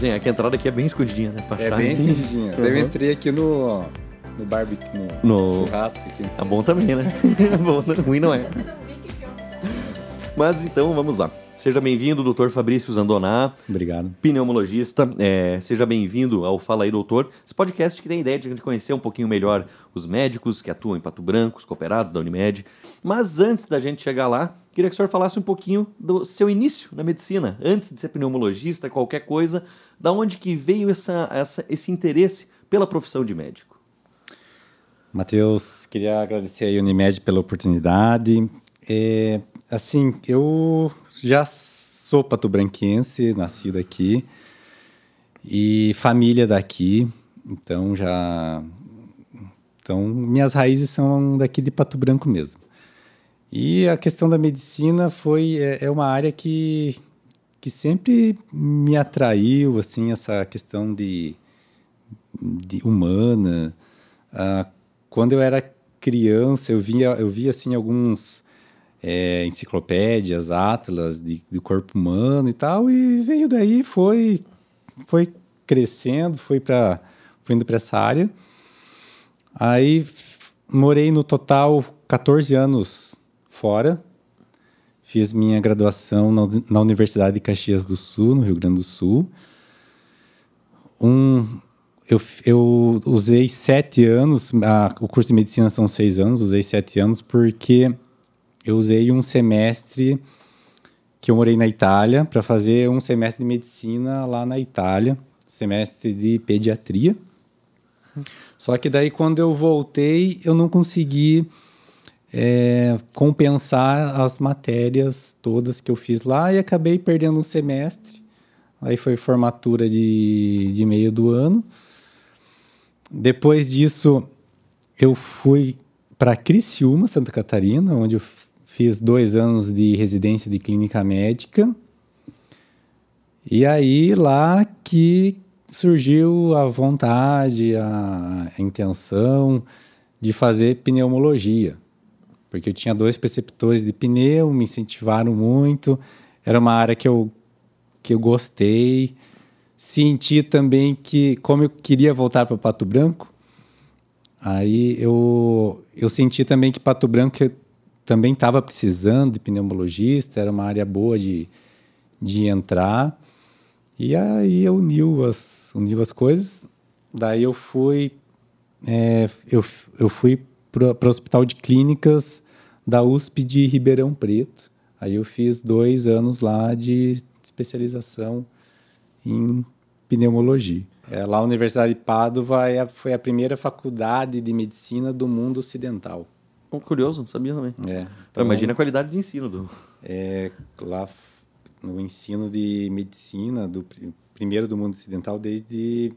Sim, é que a entrada aqui é bem escondidinha, né? Pra É achar. bem escondidinha. Uhum. Eu entrei aqui no, no barbecue, no, No- churrasco aqui. É bom também, né? bom, não- ruim não é. Mas então, vamos lá. Seja bem-vindo, doutor Fabrício Zandoná, Obrigado. pneumologista. É, seja bem-vindo ao Fala aí, doutor. Esse podcast que tem a ideia de a gente conhecer um pouquinho melhor os médicos que atuam em Pato Branco, os cooperados da Unimed. Mas antes da gente chegar lá, queria que o senhor falasse um pouquinho do seu início na medicina. Antes de ser pneumologista, qualquer coisa, da onde que veio essa, essa- esse interesse pela profissão de médico? Matheus, queria agradecer a Unimed pela oportunidade. É, assim, eu já sou patobranquense, nascido aqui, e família daqui, então já... Então, minhas raízes são daqui de Pato Branco mesmo. E a questão da medicina foi é, é uma área que, que sempre me atraiu, assim, essa questão de, de humana. Ah, quando eu era criança, eu via, eu via assim alguns é, enciclopédias, atlas de, do corpo humano e tal, e veio daí, foi, foi crescendo, foi para, foi indo para essa área. Aí morei no total 14 anos fora. Fiz minha graduação na, na Universidade de Caxias do Sul, no Rio Grande do Sul. Um, eu, eu usei sete anos, a- o curso de medicina são seis anos, usei sete anos porque eu usei um semestre que eu morei na Itália para fazer um semestre de medicina lá na Itália, semestre de pediatria. Só que daí quando eu voltei, eu não consegui é, compensar as matérias todas que eu fiz lá e acabei perdendo um semestre. Aí foi formatura de, de meio do ano. Depois disso, eu fui para Criciúma, Santa Catarina, onde eu fiz dois anos de residência de clínica médica. E aí lá que surgiu a vontade, a, intenção de fazer pneumologia. Porque eu tinha dois preceptores de pneu, me incentivaram muito. Era uma área que eu, que eu gostei. Senti também que, como eu queria voltar para Pato Branco, aí eu, eu senti também que Pato Branco também estava precisando de pneumologista, era uma área boa de, de entrar. E aí uniu as, uniu as coisas. Daí eu fui, é, eu, eu fui para o Hospital de Clínicas da USP de Ribeirão Preto. Aí eu fiz dois anos lá de especialização em pneumologia. É, lá a Universidade de Padova é foi a primeira faculdade de medicina do mundo ocidental. Oh, curioso, não sabia também. É, Então, Imagina a qualidade de ensino do. é, lá no ensino de medicina, do pri- primeiro do mundo ocidental desde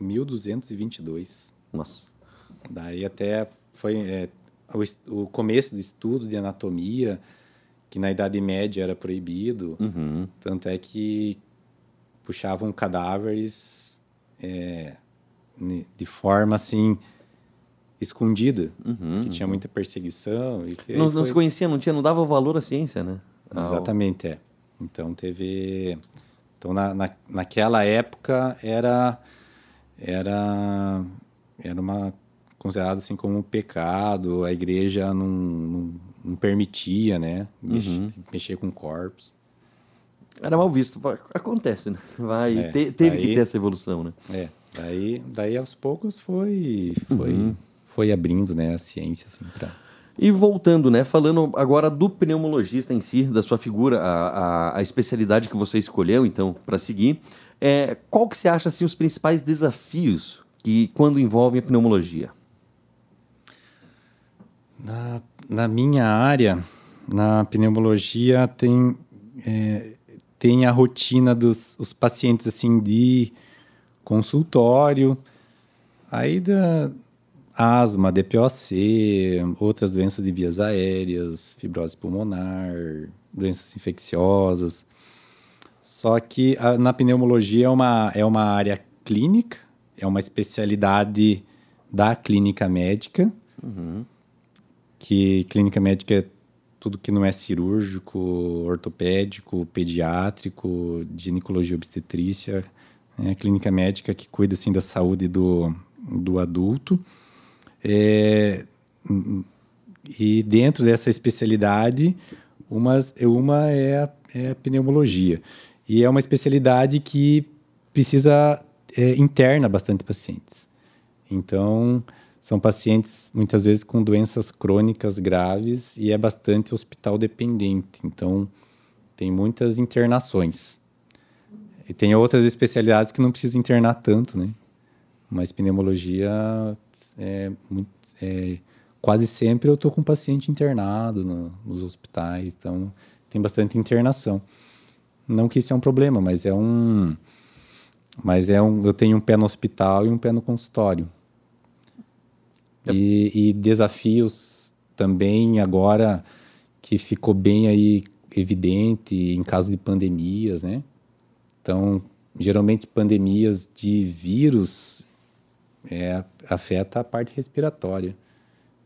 1222. Nossa. Daí até foi é, o, o começo do estudo de anatomia, que na Idade Média era proibido. Uhum. Tanto é que puxavam cadáveres é, de forma assim escondida, Uhum, que tinha muita perseguição. E que Não, não se conhecia, não tinha, não dava valor à ciência, né? Exatamente, é. Então teve. Então na, na, naquela época era era era uma considerado assim como um pecado. A igreja não, não, não permitia, né? Mexer, Uhum. mexer com corpos. Era mal visto. Acontece, né? Vai, É, te- teve que aí- ter essa evolução, né? É. Daí daí aos poucos foi foi Uhum. Foi abrindo, né, a ciência assim para E voltando, né? Falando agora do pneumologista em si, da sua figura, a, a, a especialidade que você escolheu, então, para seguir. É, qual que você acha, assim, os principais desafios que quando envolvem a pneumologia? Na, na minha área, na pneumologia, tem, é, tem a rotina dos os pacientes assim de consultório, aí da asma, DPOC, outras doenças de vias aéreas, fibrose pulmonar, doenças infecciosas. Só que a- na pneumologia é uma, é uma área clínica, é uma especialidade da clínica médica, que clínica médica é tudo que não é cirúrgico, ortopédico, pediátrico, ginecologia obstetrícia, é a clínica médica que cuida assim da saúde do, do adulto. É, e dentro dessa especialidade, uma, uma é, a, é a pneumologia. E é uma especialidade que precisa é, interna bastante pacientes. Então, são pacientes muitas vezes com doenças crônicas graves e é bastante hospital dependente. Então, tem muitas internações. E tem outras especialidades que não precisa internar tanto, né? Mas pneumologia é, muito, é quase sempre eu estou com paciente internado no, nos hospitais, então tem bastante internação. Não que isso é um problema, mas é um, mas é um, eu tenho um pé no hospital e um pé no consultório. E, e desafios também agora que ficou bem aí evidente em caso de pandemias, né? Então, geralmente pandemias de vírus é, afeta a parte respiratória.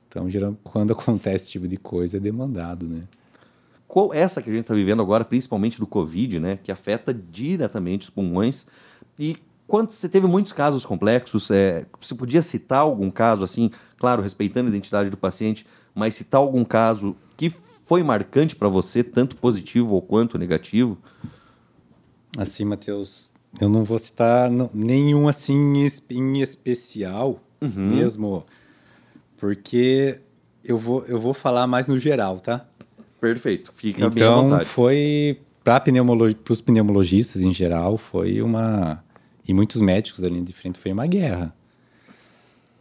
Então, geral, quando acontece esse tipo de coisa, é demandado, né? Qual essa que a gente está vivendo agora, principalmente do Covid, né? Que afeta diretamente os pulmões. E quando você teve muitos casos complexos, é, você podia citar algum caso, assim, claro, respeitando a identidade do paciente, mas citar algum caso que foi marcante para você, tanto positivo ou quanto negativo? Assim, Matheus, eu não vou citar nenhum assim em especial uhum. mesmo, porque eu vou, eu vou falar mais no geral, tá? Perfeito, fica então, vontade. foi para pneumologi os pneumologistas em geral, foi uma e muitos médicos ali de frente foi uma guerra.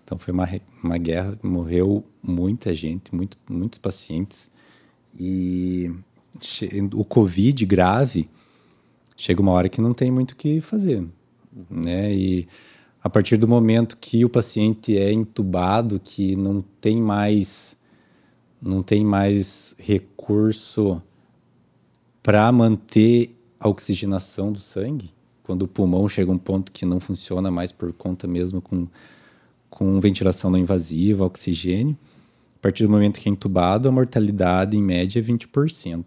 Então foi uma, uma guerra, morreu muita gente, muito, muitos pacientes. E o Covid grave chega uma hora que não tem muito o que fazer, né? E a partir do momento que o paciente é entubado, que não tem mais não tem mais recurso para manter a oxigenação do sangue, quando o pulmão chega a um ponto que não funciona mais por conta mesmo com, com ventilação não invasiva, oxigênio, a partir do momento que é entubado, a mortalidade em média é 20%.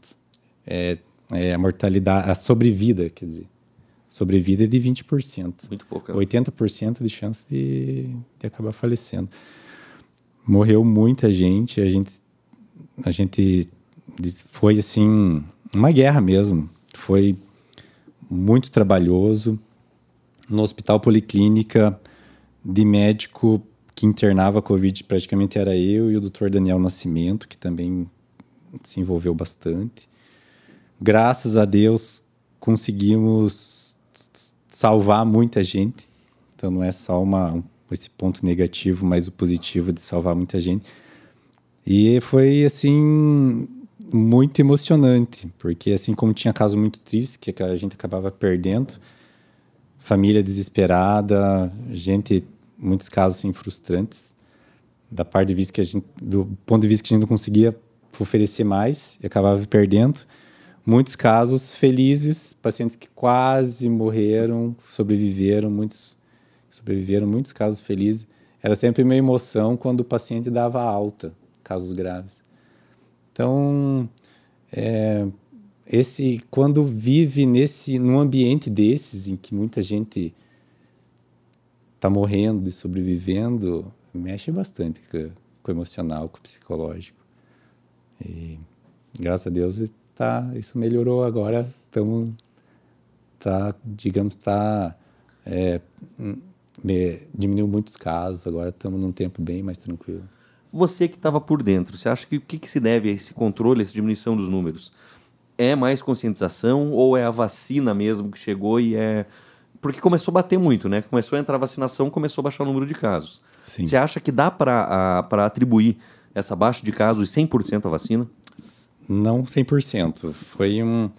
É, é a mortalidade, a sobrevida, quer dizer, sobrevida é de 20%. Muito pouco. 80% de chance de, de acabar falecendo. Morreu muita gente, a gente, a gente foi assim, uma guerra mesmo. Foi muito trabalhoso. No hospital policlínica, de médico que internava a Covid praticamente era eu e o doutor Daniel Nascimento, que também se envolveu bastante. Graças a Deus conseguimos salvar muita gente. Então não é só uma, um, esse ponto negativo, mas o positivo de salvar muita gente. E foi assim muito emocionante, porque assim como tinha casos muito tristes que a gente acabava perdendo, família desesperada, gente muitos casos assim, frustrantes da parte de vista que a gente, do ponto de vista que a gente não conseguia oferecer mais e acabava perdendo. Muitos casos felizes, pacientes que quase morreram, sobreviveram, muitos sobreviveram, muitos casos felizes. Era sempre uma emoção quando o paciente dava alta, casos graves. Então, é, esse quando vive nesse num ambiente desses em que muita gente está morrendo e sobrevivendo, mexe bastante com, com, o emocional, com o psicológico. E graças a Deus tá, isso melhorou agora. Estamos, tá, digamos, tá, é, diminuiu muitos casos, agora estamos num tempo bem mais tranquilo. Você que estava por dentro, você acha que o que, que se deve a esse controle, a essa diminuição dos números? É mais conscientização ou é a vacina mesmo que chegou e é porque começou a bater muito, né? Começou a entrar a vacinação, começou a baixar o número de casos. Sim. Você acha que dá para atribuir essa baixa de casos 100% à vacina? Não 100%. Foi um...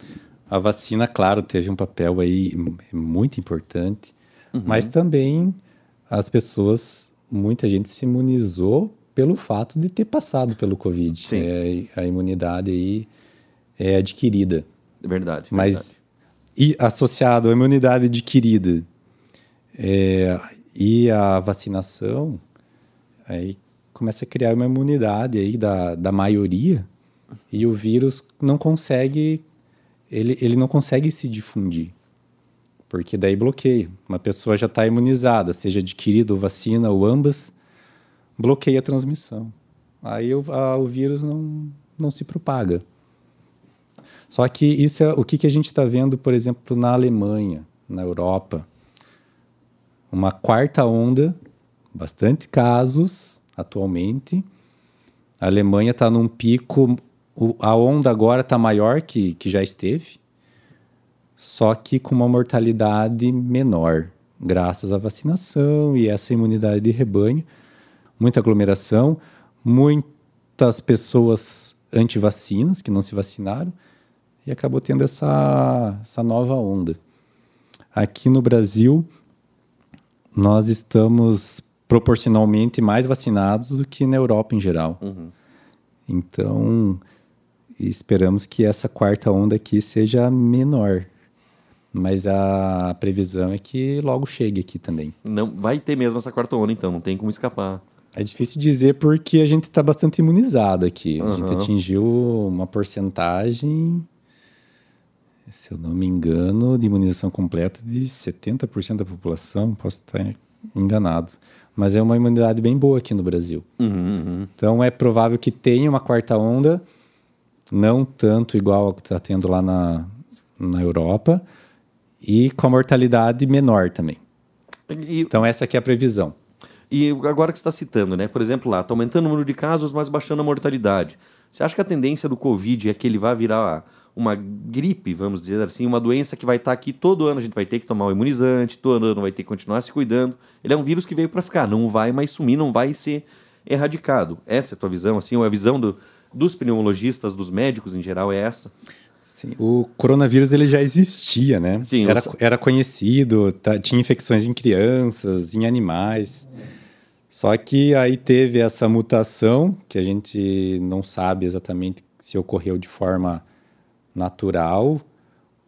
A vacina, claro, teve um papel aí muito importante, uhum. mas também as pessoas, muita gente se imunizou pelo fato de ter passado pelo Covid. Sim. É, a imunidade aí é adquirida. Verdade. Mas verdade e associado à imunidade adquirida é, e a vacinação, aí começa a criar uma imunidade aí da, da maioria e o vírus não consegue ele, ele não consegue se difundir porque daí bloqueia. Uma pessoa já está imunizada, seja adquirido vacina ou ambas, bloqueia a transmissão. Aí o, a, o vírus não, não se propaga. Só que isso é o que, que a gente está vendo, por exemplo, na Alemanha, na Europa. Uma quarta onda, bastante casos atualmente. A Alemanha está num pico, a onda agora está maior que, que já esteve, só que com uma mortalidade menor, graças à vacinação e essa imunidade de rebanho. Muita aglomeração, muitas pessoas anti-vacinas que não se vacinaram e acabou tendo essa, essa nova onda. Aqui no Brasil, nós estamos proporcionalmente mais vacinados do que na Europa em geral. Uhum. Então, esperamos que essa quarta onda aqui seja menor. Mas a previsão é que logo chegue aqui também. Não vai ter mesmo essa quarta onda, então, não tem como escapar. É difícil dizer porque a gente está bastante imunizado aqui. Uhum. A gente atingiu uma porcentagem se eu não me engano, de imunização completa de 70% da população, posso estar enganado. Mas é uma imunidade bem boa aqui no Brasil. Uhum, uhum. Então é provável que tenha uma quarta onda, não tanto igual a que está tendo lá na, na Europa, e com a mortalidade menor também. E, então essa aqui é a previsão. E agora que você está citando, né? Por exemplo, lá, está aumentando o número de casos, mas baixando a mortalidade. Você acha que a tendência do Covid é que ele vai virar uma gripe, vamos dizer assim, uma doença que vai estar aqui todo ano, a gente vai ter que tomar o um imunizante, todo ano vai ter que continuar se cuidando. Ele é um vírus que veio para ficar, não vai mais sumir, não vai ser erradicado. Essa é a tua visão, assim, ou a visão do, dos pneumologistas, dos médicos em geral é essa? Sim, o coronavírus ele já existia, né? Sim, era, era conhecido, tá, tinha infecções em crianças, em animais. Só que aí teve essa mutação que a gente não sabe exatamente se ocorreu de forma natural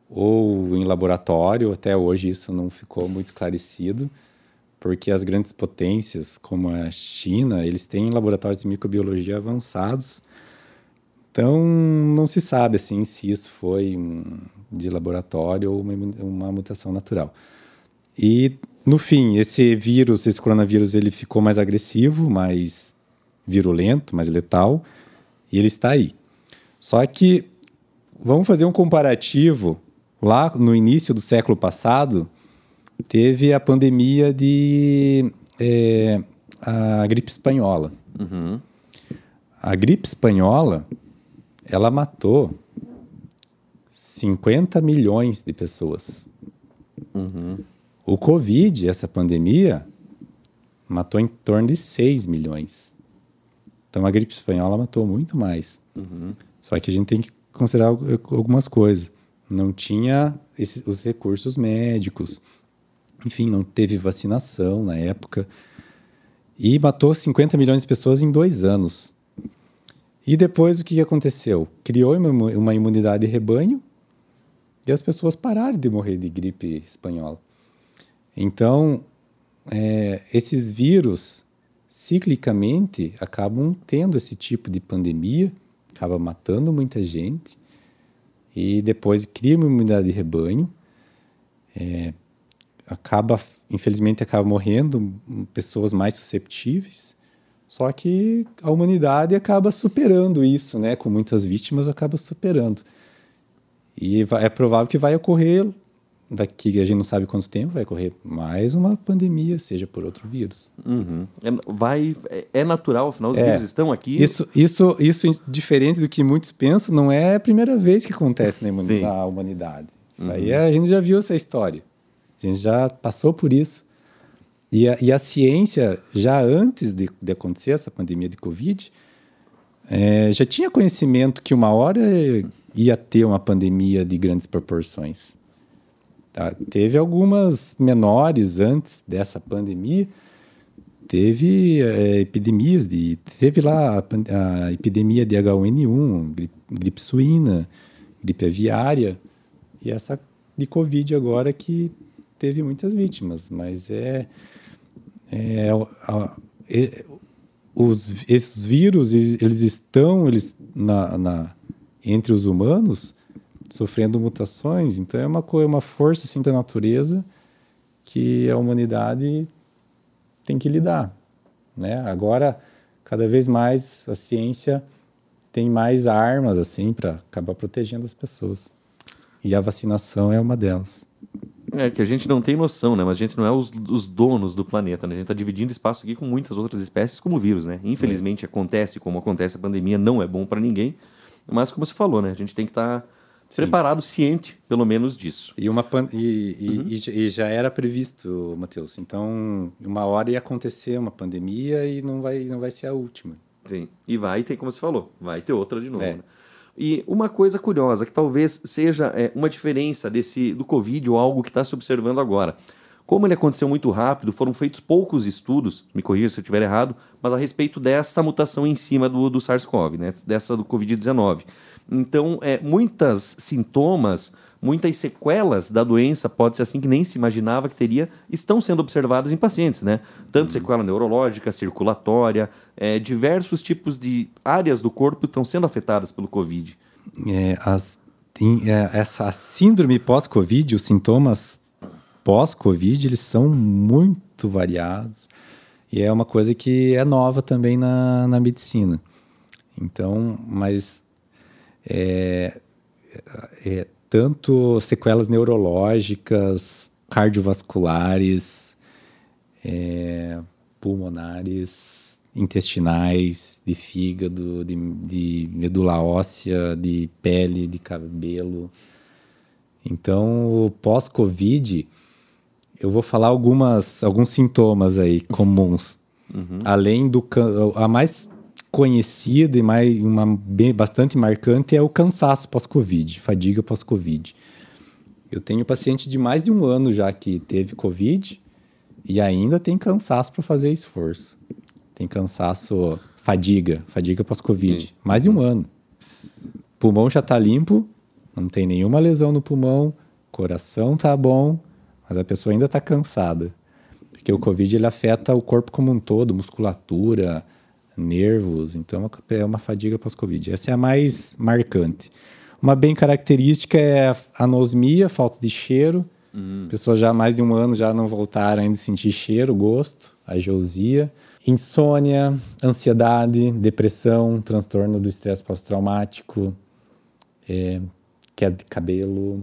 ou em laboratório. Até hoje isso não ficou muito esclarecido, porque as grandes potências, como a China, eles têm laboratórios de microbiologia avançados. Então, não se sabe assim se isso foi de laboratório ou uma, uma mutação natural. E, no fim, esse vírus, esse coronavírus, ele ficou mais agressivo, mais virulento, mais letal, e ele está aí. Só que Vamos fazer um comparativo. Lá no início do século passado, teve a pandemia de é, a gripe espanhola. Uhum. A gripe espanhola, ela matou 50 milhões de pessoas. Uhum. O Covid, essa pandemia, matou em torno de 6 milhões. Então a gripe espanhola matou muito mais. Uhum. Só que a gente tem que considerar algumas coisas. Não tinha esse, os recursos médicos, enfim, não teve vacinação na época. E matou 50 milhões de pessoas em dois anos. E depois o que aconteceu? Criou uma, imunidade de rebanho e as pessoas pararam de morrer de gripe espanhola. Então, é, esses vírus, ciclicamente, acabam tendo esse tipo de pandemia acaba matando muita gente e depois cria uma imunidade de rebanho. É, acaba, infelizmente, acaba morrendo pessoas mais susceptíveis. Só que a humanidade acaba superando isso, né? Com muitas vítimas, acaba superando. E é provável que vai ocorrer daqui a gente não sabe quanto tempo vai correr mais uma pandemia, seja por outro vírus. Uhum. É, vai, é, é natural, afinal os é, vírus estão aqui. Isso, isso, isso, diferente do que muitos pensam, não é a primeira vez que acontece na, na humanidade. Isso uhum. aí a gente já viu essa história. A gente já passou por isso. E a, e a ciência, já antes de, de acontecer essa pandemia de Covid, é, já tinha conhecimento que uma hora ia ter uma pandemia de grandes proporções. Tá? Teve algumas menores antes dessa pandemia. Teve é, epidemias de. Teve lá a, a epidemia de H1N1, gripe, gripe suína, gripe aviária, e essa de Covid agora que teve muitas vítimas, mas é, é, a, é os, esses vírus eles estão eles na, na, entre os humanos sofrendo mutações. Então é uma coisa, uma força assim da natureza que a humanidade tem que lidar, né? Agora, cada vez mais a ciência tem mais armas assim para acabar protegendo as pessoas. E a vacinação é uma delas. É que a gente não tem noção, né? Mas a gente não é os, os donos do planeta, né? A gente está dividindo espaço aqui com muitas outras espécies, como o vírus, né? Infelizmente é. acontece como acontece a pandemia, não é bom para ninguém. Mas como você falou, né? A gente tem que estar tá preparado, ciente, pelo menos disso. E, uma pan... e, e, uhum. e, já era previsto, Matheus. Então, uma hora ia acontecer uma pandemia e não vai, não vai ser a última. Sim. E vai ter, como você falou, vai ter outra de novo. É. Né? E uma coisa curiosa, que talvez seja é, uma diferença desse do Covid ou algo que está se observando agora. Como ele aconteceu muito rápido, foram feitos poucos estudos, me corrija se eu estiver errado, mas a respeito dessa mutação em cima do, do SARS-CoV, né? dessa do Covid-19. Então, é, muitos sintomas, muitas sequelas da doença, pode ser assim que nem se imaginava que teria, estão sendo observadas em pacientes, né? Tanto sequela neurológica, circulatória, é, diversos tipos de áreas do corpo estão sendo afetadas pelo Covid. É, as, tem, é, essa síndrome pós-Covid, os sintomas pós-Covid, eles são muito variados e é uma coisa que é nova também na, na medicina. Então, mas é, é, tanto sequelas neurológicas, cardiovasculares, é, pulmonares, intestinais, de fígado, de, de, medula óssea, de pele, de cabelo. Então, pós-Covid, eu vou falar algumas, alguns sintomas aí comuns. Uhum. Além do. A mais conhecida e mais, uma bem, bastante marcante é o cansaço pós-Covid, fadiga pós-Covid. Eu tenho paciente de mais de um ano já que teve Covid e ainda tem cansaço para fazer esforço. Tem cansaço, fadiga, fadiga pós-Covid. Mais de um ano. Pulmão já está limpo, não tem nenhuma lesão no pulmão, coração tá bom, mas a pessoa ainda está cansada. Porque o Covid ele afeta o corpo como um todo, musculatura, nervos, então é uma fadiga pós-Covid. Essa é a mais marcante. Uma bem característica é a anosmia, falta de cheiro. Uhum. Pessoas já há mais de um ano já não voltaram ainda a sentir cheiro, gosto, a geosia. Insônia, ansiedade, depressão, transtorno do estresse pós-traumático, é, queda de cabelo,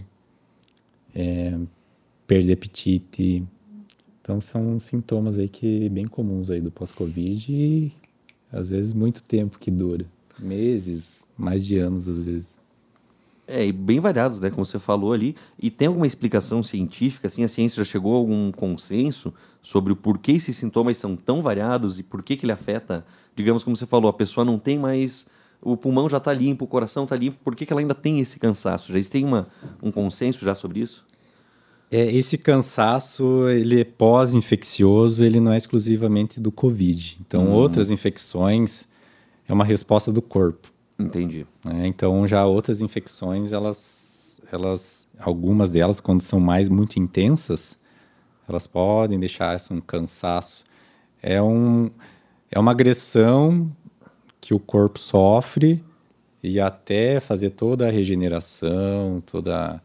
é, perda de apetite. Então são sintomas aí que bem comuns aí do pós-Covid e às vezes muito tempo que dura. Meses, mais de anos às vezes. É, e bem variados, né? Como você falou ali. E tem alguma explicação científica? Assim, a ciência já chegou a algum consenso sobre o porquê esses sintomas são tão variados e por que, que ele afeta? Digamos, como você falou, a pessoa não tem mais. O pulmão já está limpo, o coração está limpo, por que, que ela ainda tem esse cansaço? Já tem uma, um consenso já sobre isso? É, esse cansaço, ele é pós-infeccioso, ele não é exclusivamente do Covid. Então, hum. outras infecções é uma resposta do corpo. Entendi. É, então, já outras infecções, elas, elas, algumas delas, quando são mais muito intensas, elas podem deixar um cansaço. É, um, é uma agressão que o corpo sofre e até fazer toda a regeneração, toda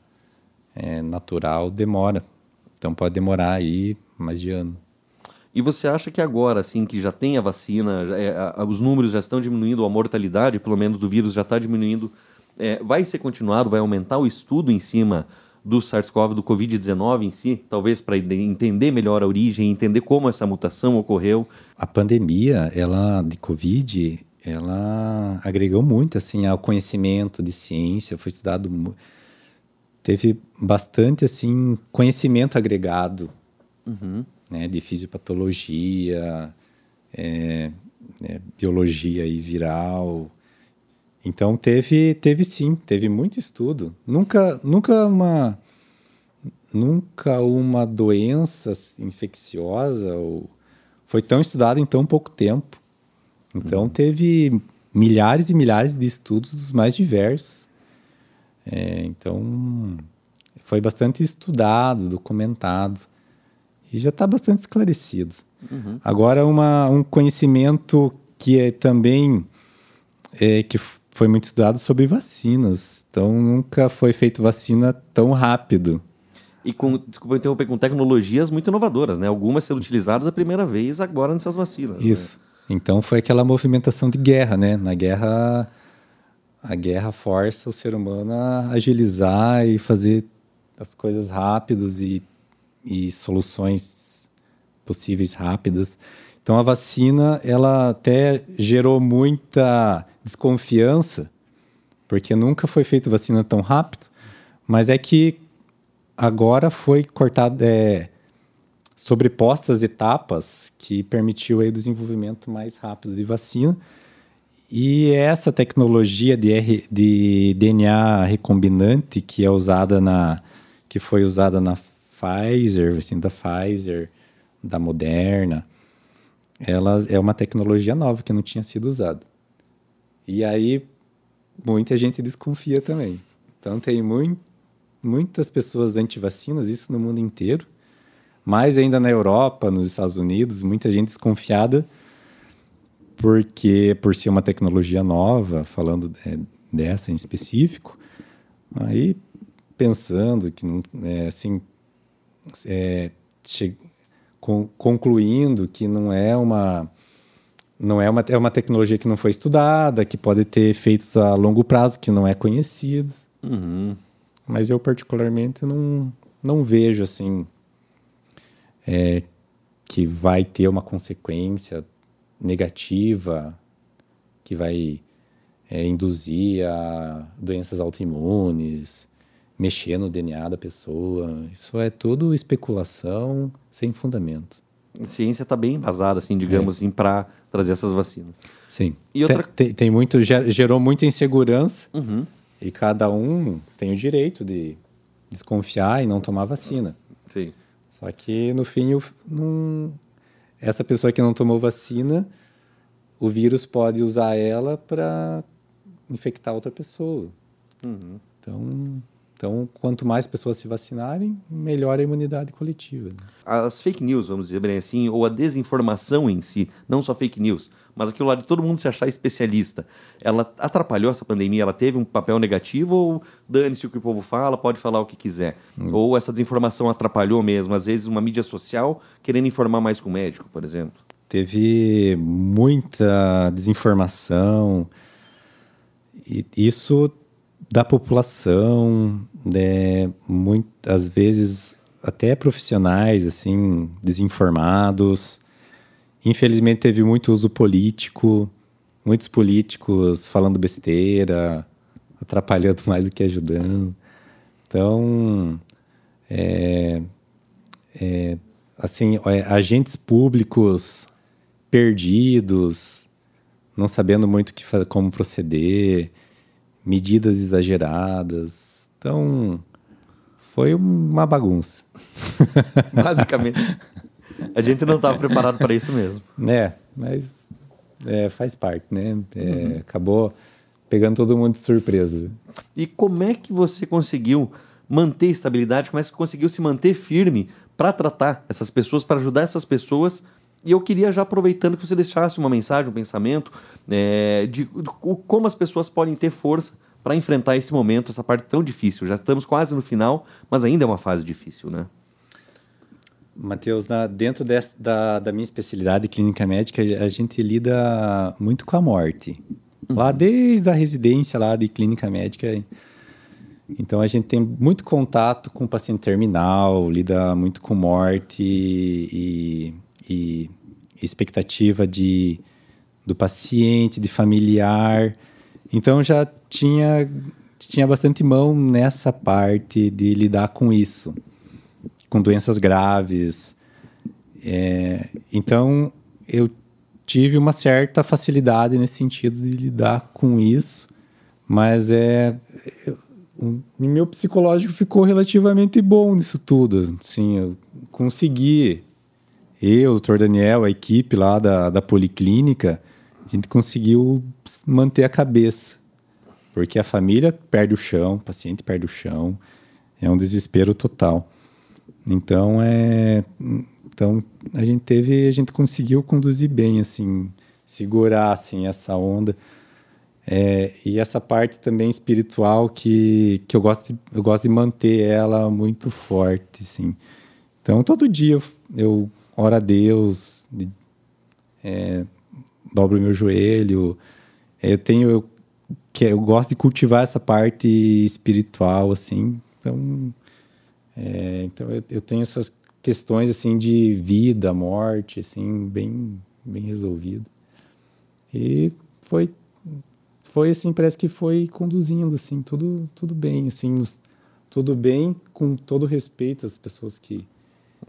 é, natural demora. Então pode demorar aí mais de ano. E você acha que agora, assim, que já tem a vacina, é, a, os números já estão diminuindo, a mortalidade, pelo menos, do vírus já está diminuindo, é, vai ser continuado, vai aumentar o estudo em cima do SARS-CoV, do Covid-19 em si, talvez para entender melhor a origem, entender como essa mutação ocorreu? A pandemia, ela de Covid, ela agregou muito assim ao conhecimento de ciência, foi estudado teve bastante assim conhecimento agregado uhum. né, de fisiopatologia, é, é, biologia e viral. Então teve, teve sim, teve muito estudo. Nunca, nunca uma, nunca uma doença infecciosa ou foi tão estudada em tão pouco tempo. Então uhum. teve milhares e milhares de estudos dos mais diversos. É, então, foi bastante estudado, documentado e já está bastante esclarecido. Uhum. Agora, uma, um conhecimento que é também é, que foi muito estudado sobre vacinas. Então nunca foi feito vacina tão rápido. E com, desculpa interromper, com tecnologias muito inovadoras, né? Algumas sendo utilizadas a primeira vez agora nessas vacinas. Né? Isso. Né? Então foi aquela movimentação de guerra, né? Na guerra, a guerra força o ser humano a agilizar e fazer as coisas rápidas e, e soluções possíveis rápidas. Então a vacina, ela até gerou muita desconfiança, porque nunca foi feito vacina tão rápido, mas é que agora foi cortado, é, sobrepostas etapas que permitiu aí o desenvolvimento mais rápido de vacina. E essa tecnologia de, R, de DNA recombinante que é usada na que foi usada na Pfizer, vacina da Pfizer, da Moderna, ela é uma tecnologia nova que não tinha sido usada. E aí muita gente desconfia também. Então tem muito, muitas pessoas anti-vacinas, isso no mundo inteiro, mais ainda na Europa, nos Estados Unidos, muita gente desconfiada porque por ser uma tecnologia nova, falando é, dessa em específico, aí pensando que é, assim é, con concluindo que não é uma não é uma é uma tecnologia que não foi estudada, que pode ter efeitos a longo prazo que não é conhecido. Uhum. Mas eu particularmente não não vejo assim é, que vai ter uma consequência negativa que vai é, induzir a doenças autoimunes, mexer no DNA da pessoa. Isso é tudo especulação sem fundamento. A ciência está bem embasada, assim, digamos é. assim, para trazer essas vacinas. Sim. E outra... tem, tem muito, gerou muita insegurança uhum. e cada um tem o direito de desconfiar e não tomar vacina. Sim. Só que no fim, não, essa pessoa que não tomou vacina, o vírus pode usar ela para infectar outra pessoa. Uhum. Então, então, quanto mais pessoas se vacinarem, melhor a imunidade coletiva. Né? As fake news, vamos dizer bem assim, ou a desinformação em si, não só fake news, mas aquilo lá de todo mundo se achar especialista, ela atrapalhou essa pandemia? Ela teve um papel negativo ou dane-se o que o povo fala, pode falar o que quiser? Hum. Ou essa desinformação atrapalhou mesmo? Às vezes, uma mídia social querendo informar mais com o médico, por exemplo? Teve muita desinformação. E isso da população, né, muitas vezes até profissionais assim desinformados. Infelizmente teve muito uso político, muitos políticos falando besteira, atrapalhando mais do que ajudando. Então, é, é, assim, é, agentes públicos perdidos, não sabendo muito que, como proceder medidas exageradas. Então, foi uma bagunça. Basicamente. A gente não estava preparado para isso mesmo. É, mas é, faz parte, né? É, uhum. Acabou pegando todo mundo de surpresa. E como é que você conseguiu manter estabilidade? Como é que você conseguiu se manter firme para tratar essas pessoas, para ajudar essas pessoas e eu queria já aproveitando que você deixasse uma mensagem, um pensamento é, de, de, de como as pessoas podem ter força para enfrentar esse momento, essa parte tão difícil. Já estamos quase no final, mas ainda é uma fase difícil, né? Matheus, dentro dessa, da, da minha especialidade clínica médica, a gente lida muito com a morte. Uhum. Lá desde a residência lá de clínica médica. Então a gente tem muito contato com o paciente terminal, lida muito com morte e, e expectativa de, do paciente, de familiar. Então já tinha, tinha bastante mão nessa parte de lidar com isso, com doenças graves. É, então eu tive uma certa facilidade nesse sentido de lidar com isso, mas é o meu psicológico ficou relativamente bom nisso tudo. Sim, eu consegui eu, o doutor Daniel, a equipe lá da, da policlínica, a gente conseguiu manter a cabeça. Porque a família perde o chão, o paciente perde o chão, é um desespero total. Então, é, então a gente teve, a gente conseguiu conduzir bem, assim, segurar assim essa onda. É, e essa parte também espiritual que, que eu, gosto de, eu gosto de manter ela muito forte, sim. Então, todo dia eu, eu oro a Deus, é, dobro meu joelho. Eu tenho... Eu, que eu gosto de cultivar essa parte espiritual, assim. Então, é, então eu, eu tenho essas questões, assim, de vida, morte, assim, bem, bem resolvido. E foi foi assim, parece que foi conduzindo assim, tudo tudo bem, assim, tudo bem com todo respeito às pessoas que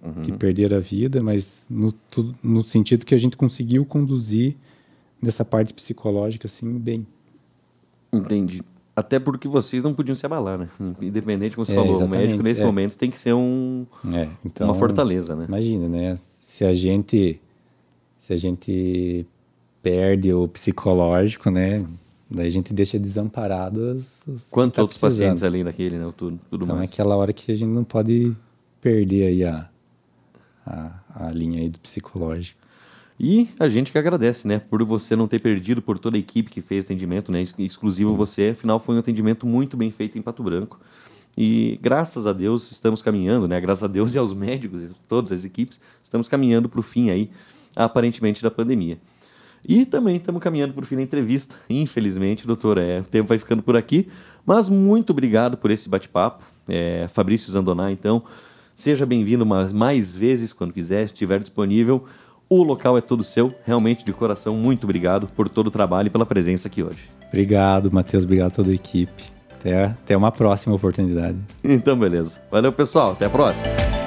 uhum. que perderam a vida, mas no, no sentido que a gente conseguiu conduzir nessa parte psicológica assim bem. Entendi. Até porque vocês não podiam se abalar, né? Independente, como você é, falou, o médico nesse é. momento tem que ser um, é, então, uma fortaleza, né? Imagina, né? Se a gente se a gente perde o psicológico, né? Daí a gente deixa desamparados os Quantos tá outros pacientes ali naquele, né? Tudo, tudo então mais. é aquela hora que a gente não pode perder aí a, a, a linha aí do psicológico. E a gente que agradece, né? Por você não ter perdido, por toda a equipe que fez o atendimento, né? Exclusivo você. Afinal, foi um atendimento muito bem feito em Pato Branco. E graças a Deus estamos caminhando, né? Graças a Deus e aos médicos, todas as equipes, estamos caminhando para o fim aí, aparentemente, da pandemia. E também estamos caminhando para o fim da entrevista. Infelizmente, doutor, é, o tempo vai ficando por aqui. Mas muito obrigado por esse bate-papo. É, Fabrício Zandoná, então, seja bem-vindo mais, mais vezes quando quiser, estiver disponível. O local é todo seu. Realmente, de coração, muito obrigado por todo o trabalho e pela presença aqui hoje. Obrigado, Matheus. Obrigado a toda a equipe. Até, até uma próxima oportunidade. Então, beleza. Valeu, pessoal. Até a próxima.